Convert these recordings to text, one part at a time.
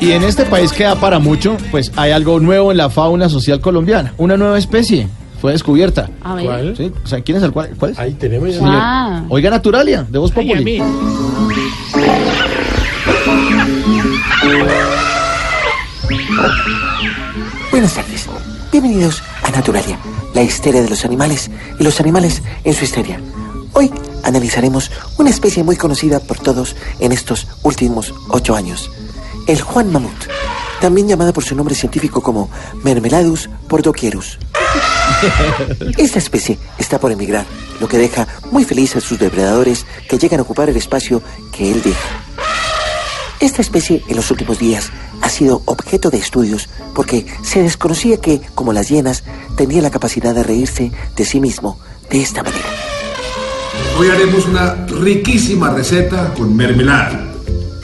Y en este país que da para mucho, pues hay algo nuevo en la fauna social colombiana. Una nueva especie fue descubierta. A ver. ¿Cuál? ¿Sí? O sea, ¿quién es el cuál? ¿Cuál es? Ahí tenemos ya. Ah. Oiga Naturalia, de Voz Populi. Buenas tardes. Bienvenidos a Naturalia, la histeria de los animales y los animales en su histeria. Hoy analizaremos una especie muy conocida por todos en estos últimos ocho años, el Juan Mamut, también llamada por su nombre científico como Mermeladus pordoquierus. Esta especie está por emigrar, lo que deja muy feliz a sus depredadores que llegan a ocupar el espacio que él deja. Esta especie en los últimos días ha sido objeto de estudios porque se desconocía que, como las hienas, tenía la capacidad de reírse de sí mismo de esta manera. Hoy haremos una riquísima receta con mermelada.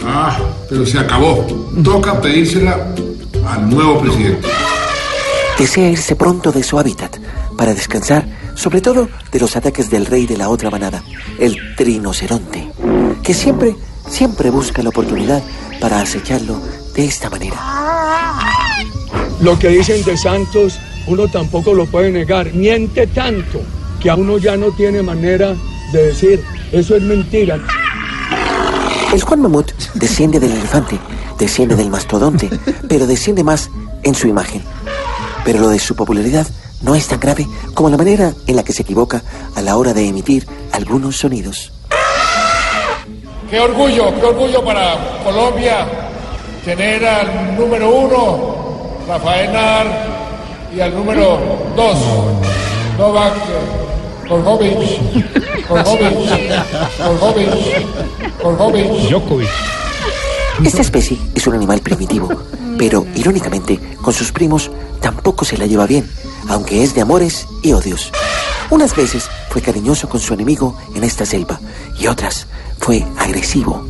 Ah, pero se acabó. Toca pedírsela al nuevo presidente. Desea irse pronto de su hábitat para descansar, sobre todo de los ataques del rey de la otra manada, el trinoceronte, que siempre, siempre busca la oportunidad para acecharlo de esta manera. Lo que dicen de Santos, uno tampoco lo puede negar. Miente tanto que a uno ya no tiene manera de decir, eso es mentira. El Juan Mamut desciende del elefante, desciende del mastodonte, pero desciende más en su imagen. Pero lo de su popularidad no es tan grave como la manera en la que se equivoca a la hora de emitir algunos sonidos. Qué orgullo, qué orgullo para Colombia tener al número uno, Rafael Nadal, y al número dos, Novak Djokovic, Djokovic, Djokovic, Djokovic. Esta especie es un animal primitivo, pero irónicamente con sus primos tampoco se la lleva bien, aunque es de amores y odios. Unas veces fue cariñoso con su enemigo en esta selva y otras fue agresivo.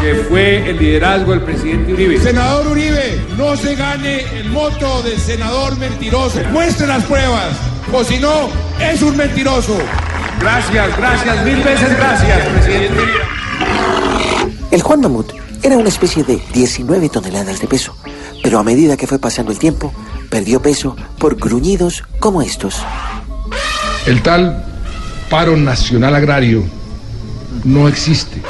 que fue el liderazgo del presidente Uribe. Senador Uribe, no se gane el moto del senador mentiroso. Muestre las pruebas, o si no, es un mentiroso. Gracias, gracias, mil veces gracias, presidente. El Juan Mamut era una especie de 19 toneladas de peso, pero a medida que fue pasando el tiempo, perdió peso por gruñidos como estos. El tal paro nacional agrario no existe.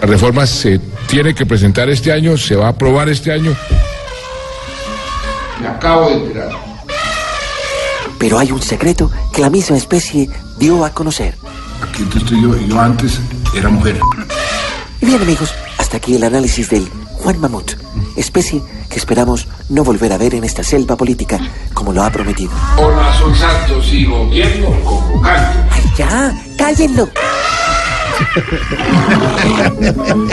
La reforma se tiene que presentar este año, se va a aprobar este año. Me acabo de enterar. Pero hay un secreto que la misma especie dio a conocer. Aquí estoy yo, yo antes era mujer. Y bien amigos, hasta aquí el análisis del Juan Mamut, especie que esperamos no volver a ver en esta selva política como lo ha prometido. Hola, son Santos y gobierno convocante. ¡Ay, ya! ¡Cállenlo!